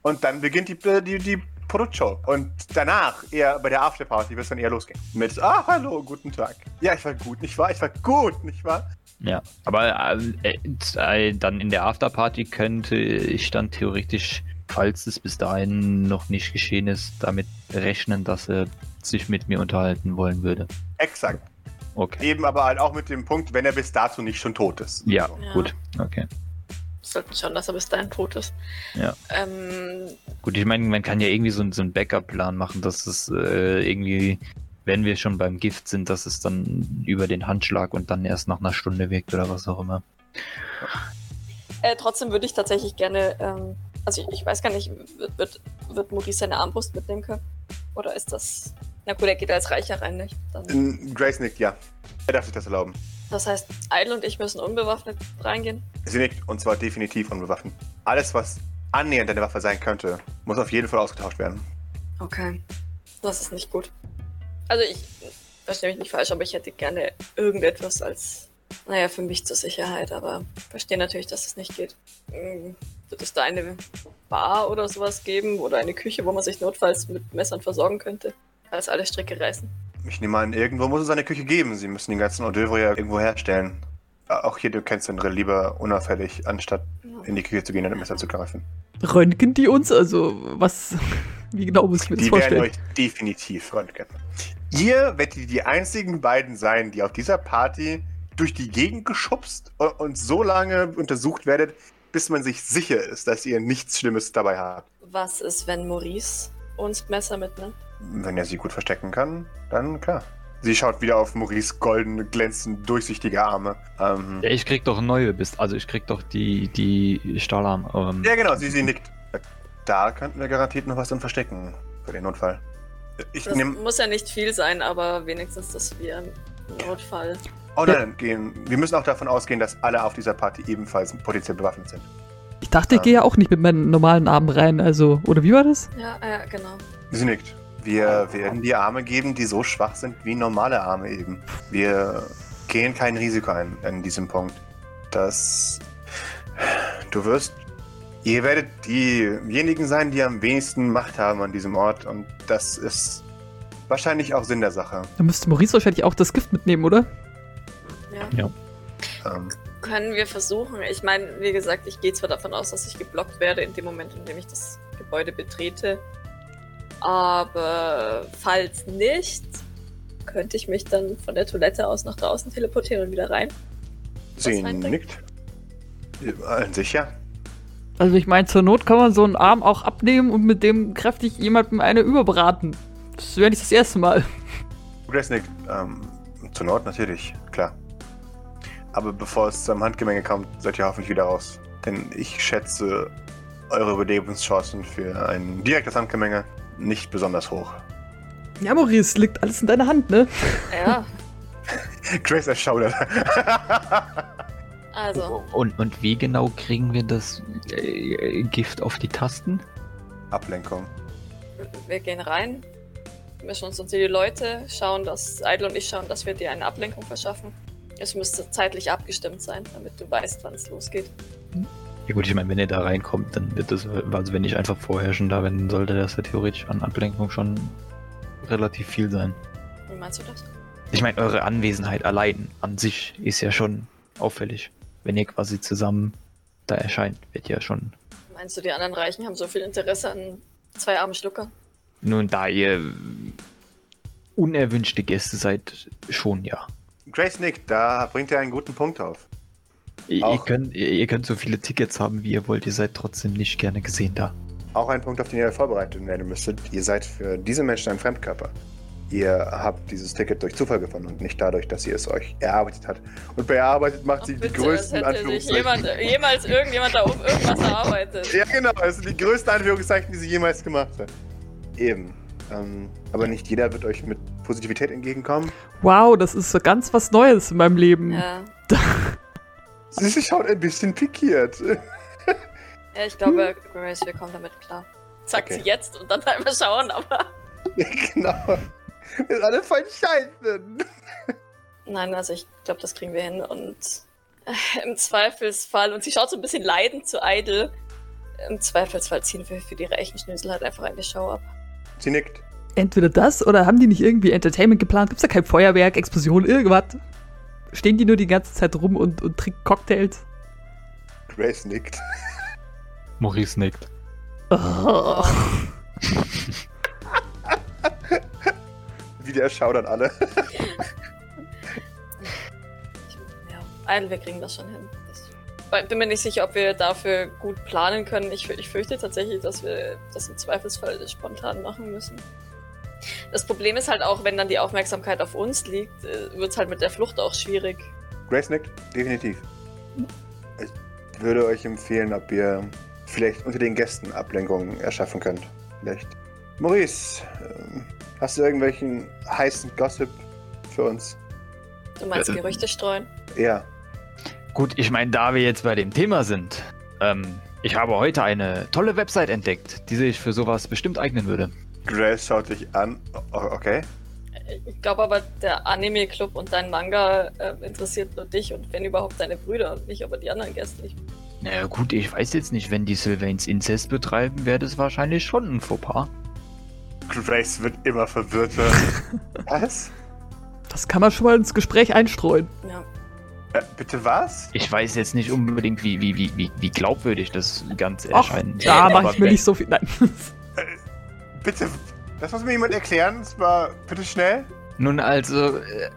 Und dann beginnt die, äh, die, die Produktshow. Und danach, eher bei der Afterparty, wird es dann eher losgehen. Mit, ah, hallo, guten Tag. Ja, ich war gut, nicht wahr? Ich war gut, nicht wahr? Ja, aber äh, äh, dann in der Afterparty könnte ich dann theoretisch, falls es bis dahin noch nicht geschehen ist, damit rechnen, dass er sich mit mir unterhalten wollen würde. Exakt. Okay. Eben aber halt auch mit dem Punkt, wenn er bis dato nicht schon tot ist. Ja, So. Ja. gut. Okay. Sollten schon, dass er bis dahin tot ist. Ja. Ähm, Gut, ich meine, man kann ja irgendwie so, so einen Backup-Plan machen, dass es äh, irgendwie, wenn wir schon beim Gift sind, dass es dann über den Handschlag und dann erst nach einer Stunde wirkt oder was auch immer. äh, trotzdem würde ich tatsächlich gerne, ähm, also ich, ich weiß gar nicht, wird, wird, wird Maurice seine Armbrust mitnehmen können? Oder ist das. Na gut, er geht als Reicher rein, nicht? Dann, In Grace nickt, ja. Er darf sich das erlauben. das heißt, Idle und ich müssen unbewaffnet reingehen. Sie nickt und zwar definitiv unbewaffnet. Alles, was annähernd eine Waffe sein könnte, muss auf jeden Fall ausgetauscht werden. Okay. Das ist nicht gut. Also ich verstehe mich nicht falsch, aber ich hätte gerne irgendetwas als, naja, für mich zur Sicherheit, aber verstehe natürlich, dass es nicht geht. Mm, Wird es deine Bar oder sowas geben oder eine Küche, wo man sich notfalls mit Messern versorgen könnte, falls alle Stricke reißen. Ich nehme an, irgendwo muss es eine Küche geben. Sie müssen den ganzen Hors ja irgendwo herstellen. Auch hier, du kennst den Drill lieber unauffällig, anstatt in die Küche zu gehen und ein Messer zu greifen. Röntgen die uns? Also, was. Wie genau muss ich mir das Die werden vorstellen? euch definitiv röntgen. Ihr werdet die einzigen beiden sein, die auf dieser Party durch die Gegend geschubst und, so lange untersucht werdet, bis man sich sicher ist, dass ihr nichts Schlimmes dabei habt. Was ist, wenn Maurice uns Messer mitnimmt? Wenn er sie gut verstecken kann, dann klar. Sie schaut wieder auf Maurice goldene, glänzend durchsichtige Arme. Ähm, Ja, ich krieg doch neue Bist, also ich krieg doch die, die Stahlarm. Ähm, ja, genau, sie, sie nickt. Da könnten wir garantiert noch was drin verstecken. Für den Notfall. Ich Das nehme. muss ja nicht viel sein, aber wenigstens, dass wir im Notfall. Oh nein, gehen. Wir müssen auch davon ausgehen, dass alle auf dieser Party ebenfalls potenziell bewaffnet sind. Ich dachte, ich gehe ja auch nicht mit meinen normalen Armen rein. Also, oder wie war das? Ja, ja, genau. Sie nickt. Wir werden die Arme geben, die so schwach sind wie normale Arme eben. Wir gehen kein Risiko ein an diesem Punkt. Das. Du wirst. Ihr werdet diejenigen sein, die am wenigsten Macht haben an diesem Ort. Und das ist wahrscheinlich auch Sinn der Sache. Da müsste Maurice wahrscheinlich auch das Gift mitnehmen, oder? Ja. Ähm, Können wir versuchen. Ich meine, wie gesagt, ich gehe zwar davon aus, dass ich geblockt werde in dem Moment, in dem ich das Gebäude betrete. Aber falls nicht, könnte ich mich dann von der Toilette aus nach draußen teleportieren und wieder rein. sie nickt. An sich ja. Also, ich meine, zur Not kann man so einen Arm auch abnehmen und mit dem kräftig jemandem eine überbraten. Das wäre nicht das erste Mal. Grace nickt. Ähm, zur Not natürlich, klar. Aber bevor es zum Handgemenge kommt, seid ihr hoffentlich wieder raus. Denn ich schätze eure Überlebenschancen für ein direktes Handgemenge nicht besonders hoch. Ja, Maurice, liegt alles in deiner Hand, ne? Ja, Grace erschaudert. also. Und, und wie genau kriegen wir das äh, Gift auf die Tasten? Ablenkung. Wir gehen rein, mischen uns unter die Leute, schauen, dass Idle und ich schauen, dass wir dir eine Ablenkung verschaffen. Es müsste zeitlich abgestimmt sein, damit du weißt, wann es losgeht. Ja gut, ich meine, wenn ihr da reinkommt, dann wird das, also wenn ich einfach vorher schon da bin, sollte das ja theoretisch an Ablenkung schon relativ viel sein. Wie meinst du das? Ich meine, eure Anwesenheit allein an sich ist ja schon auffällig. Wenn ihr quasi zusammen da erscheint, wird ja schon. Meinst du, die anderen Reichen haben so viel Interesse an zwei armen Schluckern? Nun, da ihr unerwünschte Gäste seid, schon ja. Grace nickt, da bringt ihr einen guten Punkt auf. Ihr, könnt, ihr, ihr könnt so viele Tickets haben, wie ihr wollt, ihr seid trotzdem nicht gerne gesehen da. Auch ein Punkt, auf den ihr vorbereitet werden müsstet. Ihr seid für diese Menschen ein Fremdkörper. Ihr habt dieses Ticket durch Zufall gefunden und nicht dadurch, dass ihr es euch erarbeitet hat. Und bei erarbeitet macht sie Ach, die bitte, größten Anführungszeichen. jemand, jemals irgendjemand da oben irgendwas erarbeitet. Ja, genau, das sind die größten Anführungszeichen, die sie jemals gemacht hat. Eben. Ähm, aber nicht jeder wird euch mit Positivität entgegenkommen. Wow, das ist so ganz was Neues in meinem Leben. Ja. Sie sie schaut ein bisschen pikiert. ja, ich glaube, Grace, wir kommen damit klar. Sagt Okay. sie jetzt und dann einmal schauen, aber. genau. Wir sind alle voll scheiße. Nein, also ich glaube, das kriegen wir hin und äh, im Zweifelsfall, und sie schaut so ein bisschen leidend zu Idle, im Zweifelsfall ziehen wir für die reichen Schnösel halt einfach eine Show ab. Sie nickt. Entweder das oder haben die nicht irgendwie Entertainment geplant? Gibt's da kein Feuerwerk, Explosion, irgendwas? Stehen die nur die ganze Zeit rum und, und trinken Cocktails? Grace nickt. Maurice nickt. Oh. Wieder erschaudern alle. Ja, Idle, wir kriegen das schon hin. Ich bin mir nicht sicher, ob wir dafür gut planen können. Ich, ich fürchte tatsächlich, dass wir das im Zweifelsfall spontan machen müssen. Das Problem ist halt auch, wenn dann die Aufmerksamkeit auf uns liegt, wird es halt mit der Flucht auch schwierig. Grace nickt, definitiv. Ich würde euch empfehlen, ob ihr vielleicht unter den Gästen Ablenkungen erschaffen könnt. Vielleicht. Maurice, ähm, hast du irgendwelchen heißen Gossip für uns? Du meinst Äh, Gerüchte streuen? Ja. Gut, ich meine, da wir jetzt bei dem Thema sind, ähm, ich habe heute eine tolle Website entdeckt, die sich für sowas bestimmt eignen würde. Grace schaut dich an. O okay. Ich glaube aber, der Anime-Club und dein Manga äh, interessiert nur dich und wenn überhaupt deine Brüder und nicht aber die anderen Gäste nicht. Naja gut, ich weiß jetzt nicht, wenn die Sylvains Inzest betreiben, wäre das wahrscheinlich schon ein Fauxpas. Grace wird immer verwirrter. was? Das kann man schon mal ins Gespräch einstreuen. Ja. Äh, bitte was? Ich weiß jetzt nicht unbedingt, wie, wie, wie, wie, glaubwürdig das Ganze Ach, erscheint. da mache ich mir nicht so viel. Nein. Bitte, das muss mir jemand erklären. Das war bitte schnell. Nun also, äh,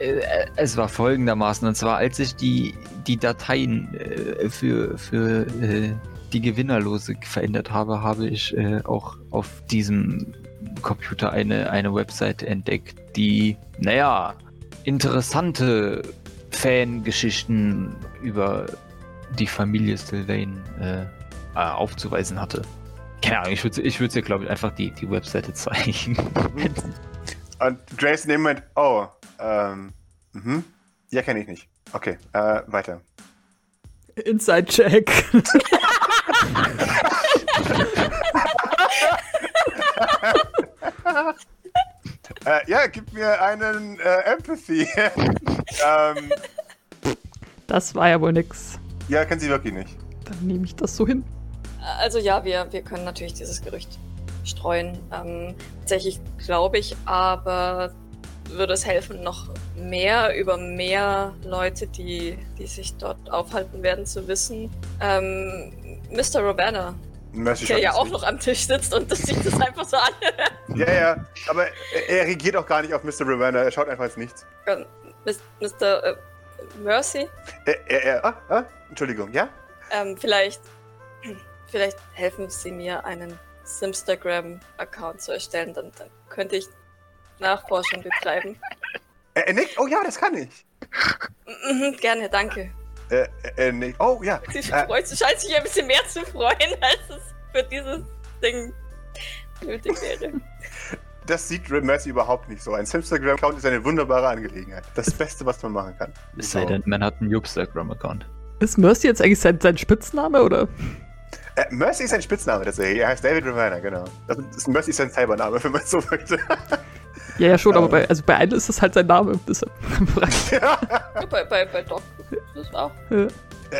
äh, es war folgendermaßen, und zwar als ich die, die Dateien äh, für, für äh, die Gewinnerlose verändert habe, habe ich äh, auch auf diesem Computer eine, eine Webseite entdeckt, die, naja, interessante Fangeschichten über die Familie Sylvain äh, äh, aufzuweisen hatte. Keine Ahnung, ich würde ich würd dir, glaube ich, einfach die, die Webseite zeigen. Und Grace in dem Moment, oh, ähm, mhm. Ja, kenne ich nicht. Okay, äh, weiter. Inside-Check. Äh, ja, gib mir einen äh, Empathy. ähm, Das war ja wohl nix. ja, kann sie wirklich nicht. Dann nehme ich das so hin. Also ja, wir, wir können natürlich dieses Gerücht streuen. Ähm, tatsächlich glaube ich aber, würde es helfen, noch mehr über mehr Leute, die, die sich dort aufhalten werden, zu wissen. Ähm, Mr. Ravenna, Mercy der ja auch nicht. noch am Tisch sitzt und das sich das einfach so an. Ja, ja, aber er, er reagiert auch gar nicht auf Mr. Ravenna. Er schaut einfach ins Nichts. Ähm, Mr. Äh, Mercy, Er, er, er ah, ah, Entschuldigung, ja? ähm, vielleicht, vielleicht helfen Sie mir, einen Simstagram-Account zu erstellen, dann, dann könnte ich Nachforschung betreiben. Er, er nickt, oh ja, das kann ich. Mhm, gerne, danke. Er, er, er nickt, oh ja. Sie Äh, freut, sie scheint sich ein bisschen mehr zu freuen, als es für dieses Ding nötig wäre. das sieht Mercy überhaupt nicht so. Ein Instagram-Account ist eine wunderbare Angelegenheit. Das Beste, was man machen kann. Es sei denn, man hat einen Instagram-Account. Ist Mercy jetzt eigentlich sein, sein Spitzname oder? Äh, Mercy ist ein Spitzname tatsächlich. Er heißt David Ravenna, genau. Das ist, Mercy ist sein Cybername, wenn man so möchte. Ja, ja, schon, aber Ähm. bei, also bei einem ist das halt sein Name. Deshalb. Ja, bei, bei, bei Doc das auch. Ja. Äh,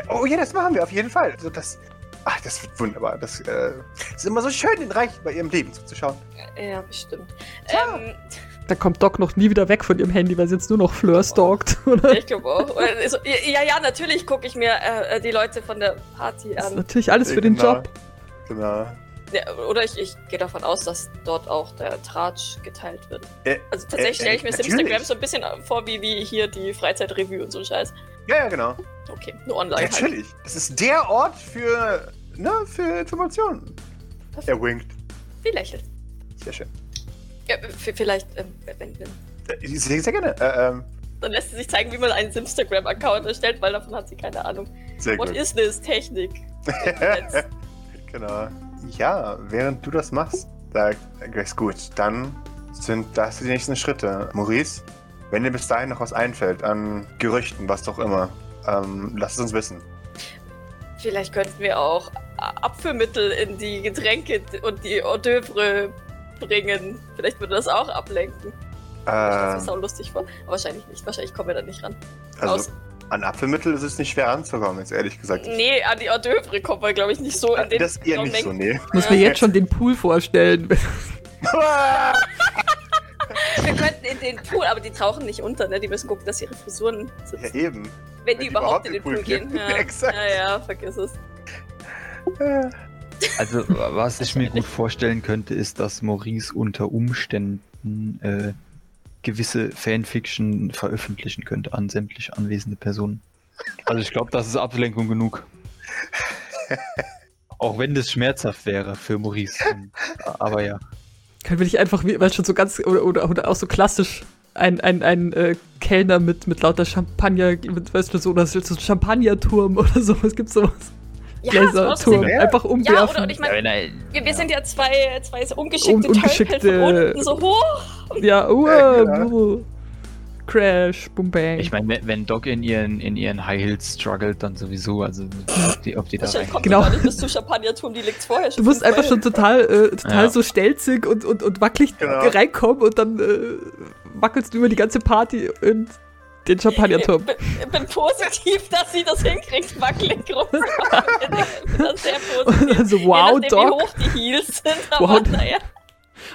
oh ja, das machen wir auf jeden Fall. Also das, ach, das wird wunderbar. Das äh, ist immer so schön, den Reich bei ihrem Leben zuzuschauen. Ja, bestimmt. Tja. Ähm, Da kommt Doc noch nie wieder weg von ihrem Handy, weil sie jetzt nur noch Fleur stalkt, oder? ich glaube auch. So- Ja, ja, natürlich gucke ich mir äh, die Leute von der Party Das ist an. natürlich alles für den Genau. Job. Genau. Ja, oder ich, ich gehe davon aus, dass dort auch der Tratsch geteilt wird. Äh, Also tatsächlich äh, stelle ich mir natürlich. Instagram so ein bisschen vor wie, wie hier die Freizeitrevue und so ein Scheiß. Ja, ja, genau. Okay, nur online halt. Natürlich. Das ist der Ort für, na, für Informationen. Er winkt. Wie lächelt. Sehr schön. Ja, vielleicht, ähm, wenn, wenn, Äh, Sehr, sehr gerne. Äh, ähm, dann lässt sie sich zeigen, wie man einen Instagram-Account erstellt, weil davon hat sie keine Ahnung. sehr What gut. is this? Technik. Genau. Ja, während du das machst, sagt Grace, gut, dann sind das die nächsten Schritte. Maurice, wenn dir bis dahin noch was einfällt an Gerüchten, was doch immer, ähm, lass es uns wissen. Vielleicht könnten wir auch Abführmittel in die Getränke und die Hors d'oeuvre bringen. Vielleicht würde das auch ablenken. Ich stelle Äh, mir sau lustig vor. Wahrscheinlich nicht. Wahrscheinlich kommen wir da nicht ran. also, Aus- an Apfelmittel ist es nicht schwer ranzukommen, jetzt ehrlich gesagt. Nee, an die Hors d'oeuvre kommen wir, glaube ich, nicht so in Äh, den das eher nicht so, nee. Muss mir jetzt schon den Pool vorstellen. Wir könnten in den Pool, aber die tauchen nicht unter, ne? Die müssen gucken, dass ihre Frisuren sitzen. ja, eben. wenn die überhaupt in den Pool gehen. gehen. Ja. Exakt. ja, ja, vergiss es. Also, was ich mir gut vorstellen könnte, ist, dass Maurice unter Umständen äh, gewisse Fanfiction veröffentlichen könnte an sämtliche anwesende Personen. Also, ich glaube, das ist Ablenkung genug. Auch wenn das schmerzhaft wäre für Maurice. Aber ja. Können wir nicht einfach, wie- weil schon so ganz, oder, oder, oder auch so klassisch, ein, ein, ein äh, Kellner mit, mit lauter Champagner, mit, weißt du, so, oder so ein Champagnerturm oder so, es gibt sowas. Ja, Laserturm. Ja. einfach Ja, umwerfen. oder, und ich Ja, meine, wir, wir sind ja zwei, zwei so ungeschickte, Un- ungeschickte- Tölpel von unten so hoch. Ja, uh, Ja, genau. Crash, boom, bang. ich meine, wenn- Doc in ihren, in ihren High Heels struggelt, dann sowieso. Also, ob die, ob die da Wahrscheinlich rein. kommt Genau. nicht bis zum Champagnerturm, die liegt vorher du schon. musst einfach schon total, äh, total Ja. so stelzig und, und, und wackelig Genau. reinkommen und dann äh, wackelst du über die ganze Party und Den Champagnerturm. Ich bin, bin positiv, dass sie das hinkriegt, wackelig rumzukommen. Ich bin da sehr positiv. Also, Je wow, nachdem, Doc. wie hoch die Heels sind, aber Wow. naja.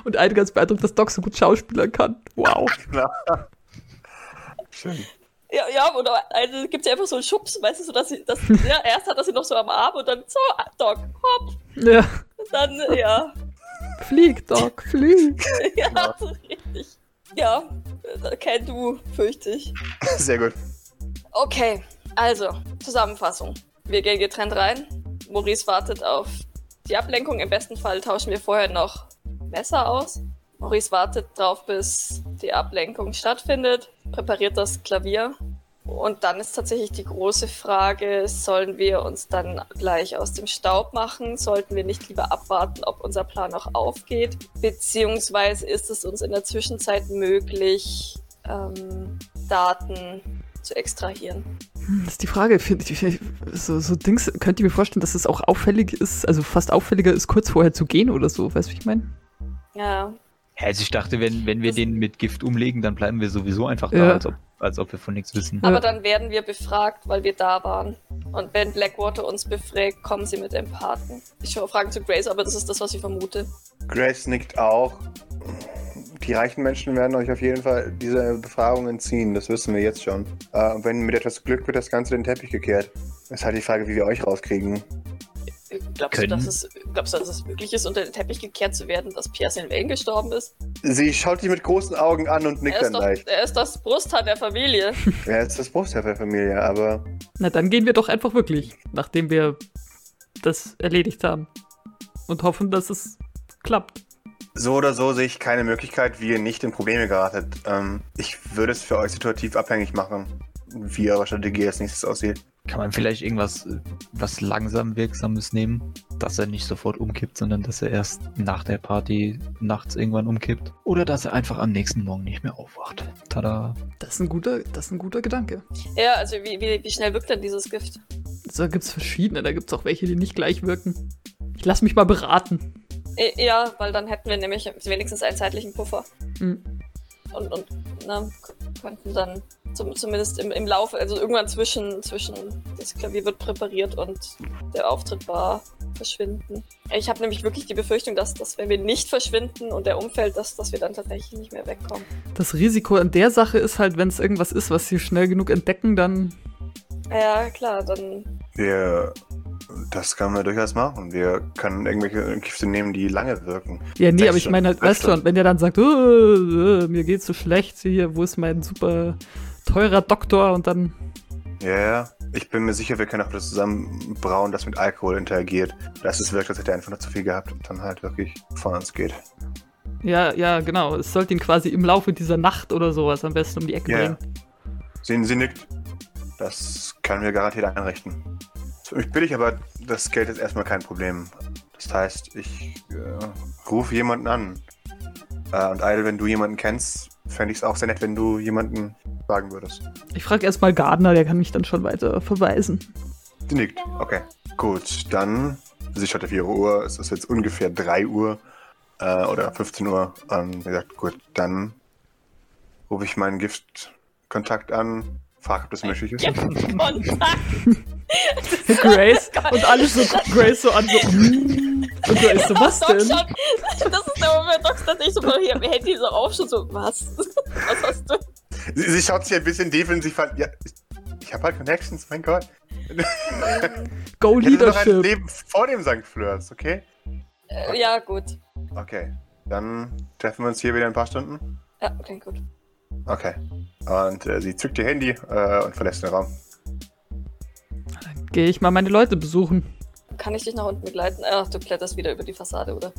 Und eine ganz beeindruckt, dass Doc so gut Schauspieler kann. Wow. Schön. Ja, ja, oder also gibt es ja einfach so einen Schubs, weißt du, so dass sie, dass, ja, erst hat er sie noch so am Arm und dann so, ah, Doc, hopp, Ja. und dann, ja, Flieg, Doc, flieg. ja, so richtig. Ja, äh, kein Du, fürchte ich. Sehr gut. Okay, also, Zusammenfassung. Wir gehen getrennt rein. Maurice wartet auf die Ablenkung. Im besten Fall tauschen wir vorher noch Messer aus. Maurice wartet drauf, bis die Ablenkung stattfindet, präpariert das Klavier. Und dann ist tatsächlich die große Frage, sollen wir uns dann gleich aus dem Staub machen? Sollten wir nicht lieber abwarten, ob unser Plan auch aufgeht? Beziehungsweise ist es uns in der Zwischenzeit möglich, ähm, Daten zu extrahieren? Das ist die Frage. So, so Dings, könnt ihr mir vorstellen, dass es auch auffällig ist, also fast auffälliger ist, kurz vorher zu gehen oder so? Weißt du, wie ich meine? Ja, Also ich dachte, wenn, wenn wir Das- den mit Gift umlegen, dann bleiben wir sowieso einfach Ja. da, als ob, als ob wir von nichts wissen. Ja. aber dann werden wir befragt, weil wir da waren. Und wenn Blackwater uns befragt, kommen sie mit Empathen. Ich schaue Fragen zu Grace, aber das ist das, was ich vermute. Grace nickt auch. Die reichen Menschen werden euch auf jeden Fall diese Befragung entziehen, das wissen wir jetzt schon. Äh, wenn mit etwas Glück wird das Ganze den Teppich gekehrt. Ist halt die Frage, wie wir euch rauskriegen. Glaubst du, Können. dass es, glaubst du, dass es möglich ist, unter den Teppich gekehrt zu werden, dass Pierre Sylvain gestorben ist? Sie schaut dich mit großen Augen an und nickt Er dann doch, leicht. er ist das Brusthaar der Familie. Er ist das Brustherr der Familie, aber Na, dann gehen wir doch einfach wirklich, nachdem wir das erledigt haben. Und hoffen, dass es klappt. so oder so sehe ich keine Möglichkeit, wie ihr nicht in Probleme geratet. Ähm, ich würde es für euch situativ abhängig machen, wie eure Strategie als nächstes aussieht. Kann man vielleicht irgendwas äh, was langsam Wirksames nehmen, dass er nicht sofort umkippt, sondern dass er erst nach der Party nachts irgendwann umkippt? Oder dass er einfach am nächsten Morgen nicht mehr aufwacht. Tada. Das ist ein guter, das ist ein guter Gedanke. Ja, also wie, wie, wie schnell wirkt denn dieses Gift? Da gibt es verschiedene, da gibt es auch welche, die nicht gleich wirken. Ich lass mich mal beraten. Äh, Ja, weil dann hätten wir nämlich wenigstens einen zeitlichen Puffer. Hm. Und, und k- könnten dann zum, zumindest im, im Laufe, also irgendwann zwischen, zwischen das Klavier wird präpariert und der Auftritt war verschwinden. Ich habe nämlich wirklich die Befürchtung, dass, dass wenn wir nicht verschwinden und der umfällt, dass, dass wir dann tatsächlich nicht mehr wegkommen. Das Risiko an der Sache ist halt, wenn es irgendwas ist, was sie schnell genug entdecken, dann. Ja, klar, dann. Wir, das können wir durchaus machen. Wir können irgendwelche Gifte nehmen, die lange wirken. Ja, nee, Sechs aber ich meine halt, weißt und wenn der dann sagt, äh, äh, mir geht's so schlecht hier, wo ist mein super teurer Doktor und dann. Ja, ja. Ich bin mir sicher, wir können auch das zusammen brauen, das mit Alkohol interagiert. Dass es wirkt, als hätte er einfach nur zu viel gehabt und dann halt wirklich von uns geht. Ja, ja, genau. Es sollte ihn quasi im Laufe dieser Nacht oder sowas am besten um die Ecke Ja. bringen. Sehen Sie nickt. Das können wir garantiert einrichten. Für mich billig, aber das Geld ist erstmal kein Problem. Das heißt, ich äh, rufe jemanden an. Äh, und Eidel, wenn du jemanden kennst, fände ich es auch sehr nett, wenn du jemanden sagen würdest. Ich frage erstmal Gardner, der kann mich dann schon weiter verweisen. Sie nickt. Okay. Gut, dann. Sie schaut auf ihre Uhr. Es ist jetzt ungefähr 3 Uhr äh, oder 15 Uhr. Und wie gesagt, gut, dann rufe ich meinen Giftkontakt an, frage, ob das möglich ist. Kontakt! Grace und alles so Grace so an so. Und Grace so, was Doc denn? das ist der Moment, Doc tatsächlich so mal hier am Handy so auf, schon so, was? Was hast du? Sie, sie schaut sich ein bisschen defensiv an. Ja, ich, ich habe halt Connections, mein Gott. Go Ich hätte noch ein Leadership. Leben vor dem St. Fleurs, okay? Äh, ja, gut. Okay. Dann treffen wir uns hier wieder in ein paar Stunden. Ja, klingt gut. Okay. Und äh, sie zückt ihr Handy äh, und verlässt den Raum. Gehe ich mal meine Leute besuchen. Kann ich dich nach unten begleiten? Ach, du kletterst wieder über die Fassade, oder?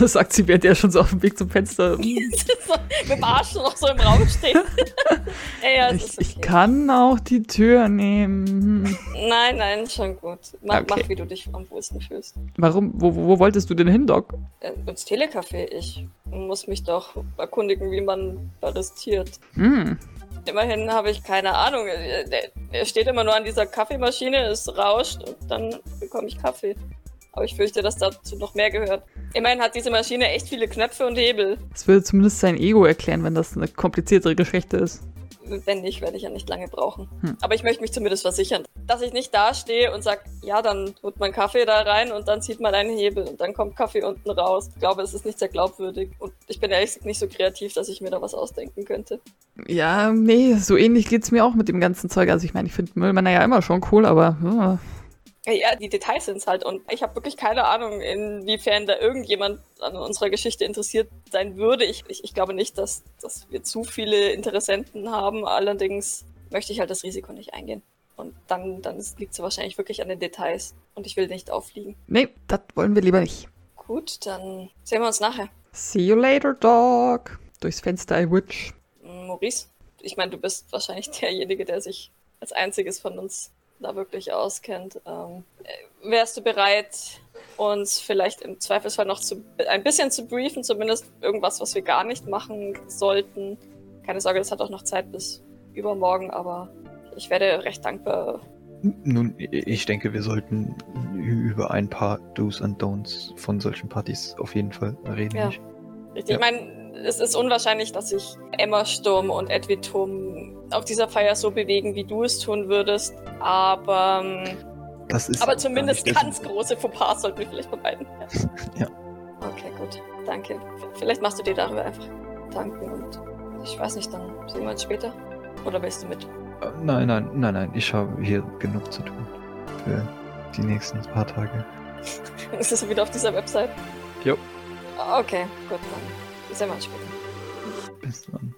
Sagt sie, während er schon so auf dem Weg zum Fenster. mit dem Arsch noch so im Raum steht. ja, ja, Ich, okay. ich kann auch die Tür nehmen. Hm. Nein, nein, schon gut. Mach, Okay. mach wie du dich am wohlsten fühlst. Warum? Wo, wo wo wolltest du denn hin, Doc? Äh, ins Telecafé. Ich muss mich doch erkundigen, wie man baristiert. Hm. Immerhin habe ich keine Ahnung. Er steht immer nur an dieser Kaffeemaschine, es rauscht und dann bekomme ich Kaffee. Aber ich fürchte, dass dazu noch mehr gehört. Immerhin hat diese Maschine echt viele Knöpfe und Hebel. Das würde zumindest sein Ego erklären, wenn das eine kompliziertere Geschichte ist. wenn nicht, werde ich ja nicht lange brauchen. Hm. Aber ich möchte mich zumindest versichern, dass ich nicht dastehe und sage, ja, dann tut man Kaffee da rein und dann zieht man einen Hebel und dann kommt Kaffee unten raus. Ich glaube, es ist nicht sehr glaubwürdig und ich bin ehrlich gesagt nicht so kreativ, dass ich mir da was ausdenken könnte. Ja, nee, so ähnlich geht's mir auch mit dem ganzen Zeug. Also ich meine, ich finde Müllmänner ja immer schon cool, aber ja, Ja, die Details sind's halt und ich habe wirklich keine Ahnung, inwiefern da irgendjemand an unserer Geschichte interessiert sein würde. Ich, ich, ich glaube nicht, dass, dass wir zu viele Interessenten haben. Allerdings möchte ich halt das Risiko nicht eingehen. Und dann, dann liegt es wahrscheinlich wirklich an den Details. Und ich will nicht auffliegen. nee, das wollen wir lieber nicht. Gut, dann sehen wir uns nachher. See you later, Dog. Durchs Fenster, I witch. Maurice, ich meine, du bist wahrscheinlich derjenige, der sich als einziges von uns da wirklich auskennt. Ähm, äh, wärst du bereit, uns vielleicht im Zweifelsfall noch zu, ein bisschen zu briefen, zumindest irgendwas, was wir gar nicht machen sollten? Keine Sorge, das hat auch noch Zeit bis übermorgen, aber ich werde recht dankbar. Nun, ich denke, wir sollten über ein paar Do's und Don'ts von solchen Partys auf jeden Fall reden. Ja. Richtig. Ja. Ich meine, es ist unwahrscheinlich, dass sich Emma Sturm und Edwin Tum auf dieser Feier so bewegen, wie du es tun würdest. Aber, ähm, Das ist aber zumindest ganz große Fauxpas sollten wir vielleicht vermeiden. Ja. Okay, gut. Danke. Vielleicht machst du dir darüber einfach danken und ich weiß nicht, dann sehen wir uns später. Oder willst du mit? Äh, Nein, nein, nein, nein. Ich habe hier genug zu tun. Für die nächsten paar Tage. Ist das wieder auf dieser Website? Jo. Okay, gut, dann sehen wir uns später. Bis dann.